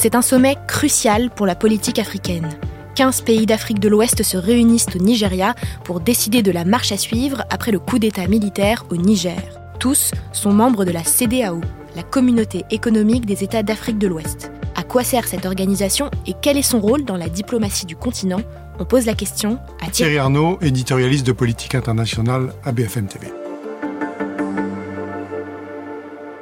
C'est un sommet crucial pour la politique africaine. 15 pays d'Afrique de l'Ouest se réunissent au Nigeria pour décider de la marche à suivre après le coup d'État militaire au Niger. Tous sont membres de la CDAO, la communauté économique des États d'Afrique de l'Ouest. À quoi sert cette organisation et quel est son rôle dans la diplomatie du continent? On pose la question à Thierry Arnaud, éditorialiste de politique internationale à BFM TV.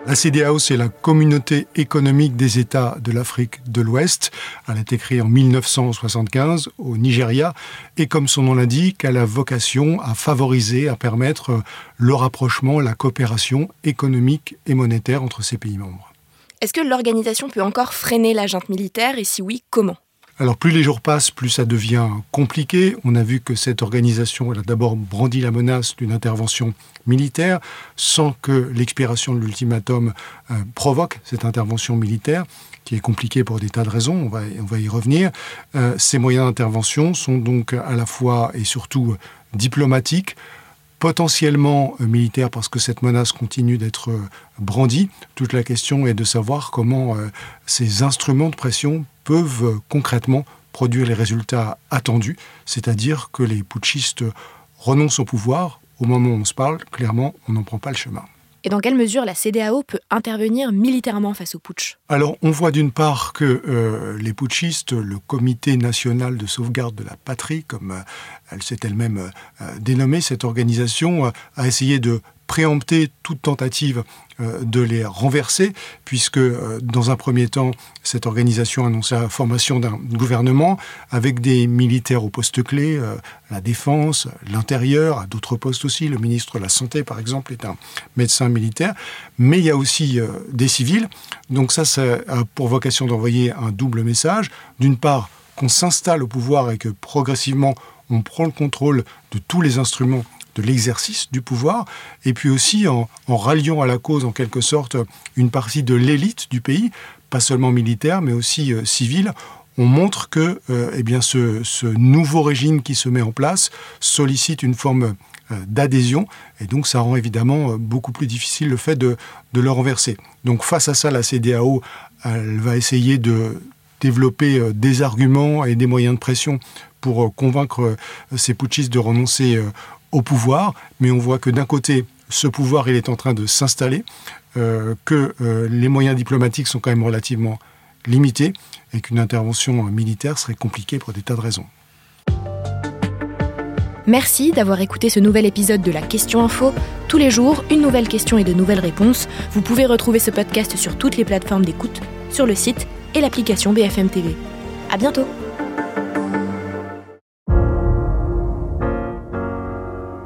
La CDAO, c'est la communauté économique des États de l'Afrique de l'Ouest. Elle a été créée en 1975 au Nigeria et comme son nom l'indique, elle a vocation à favoriser, à permettre le rapprochement, la coopération économique et monétaire entre ces pays membres. Est-ce que l'organisation peut encore freiner la militaire? Et si oui, comment? Alors plus les jours passent, plus ça devient compliqué. On a vu que cette organisation a d'abord brandi la menace d'une intervention militaire sans que l'expiration de l'ultimatum euh, provoque cette intervention militaire qui est compliquée pour des tas de raisons, on va, on va y revenir. Euh, ces moyens d'intervention sont donc à la fois et surtout diplomatiques, potentiellement euh, militaires parce que cette menace continue d'être brandie. Toute la question est de savoir comment ces instruments de pression peuvent concrètement produire les résultats attendus, c'est-à-dire que les putschistes renoncent au pouvoir. Au moment où on se parle, clairement, on n'en prend pas le chemin. Et dans quelle mesure la CDAO peut intervenir militairement face au putsch Alors, on voit d'une part que euh, les putschistes, le Comité national de sauvegarde de la patrie, comme euh, elle s'est elle-même euh, dénommée, cette organisation a essayé de préempter toute tentative euh, de les renverser, puisque euh, dans un premier temps, cette organisation annonçait la formation d'un gouvernement avec des militaires aux postes clés, euh, la défense, l'intérieur, à d'autres postes aussi. Le ministre de la Santé, par exemple, est un médecin militaire. Mais il y a aussi des civils. Donc ça, ça a pour vocation d'envoyer un double message. D'une part, qu'on s'installe au pouvoir et que progressivement, on prend le contrôle de tous les instruments de l'exercice du pouvoir, et puis aussi en, ralliant à la cause en quelque sorte une partie de l'élite du pays, pas seulement militaire, mais aussi euh, civile, on montre que euh, eh bien, ce, nouveau régime qui se met en place sollicite une forme euh, d'adhésion, et donc ça rend évidemment beaucoup plus difficile le fait de, de le renverser. Donc face à ça, la CDAO, elle va essayer de développer des arguments et des moyens de pression pour convaincre ces putschistes de renoncer au pouvoir, mais on voit que d'un côté, ce pouvoir, il est en train de s'installer, euh, que euh, les moyens diplomatiques sont quand même relativement limités et qu'une intervention militaire serait compliquée pour des tas de raisons. Merci d'avoir écouté ce nouvel épisode de la Question Info. Tous les jours, une nouvelle question et de nouvelles réponses. Vous pouvez retrouver ce podcast sur toutes les plateformes d'écoute, sur le site et l'application BFM TV. À bientôt!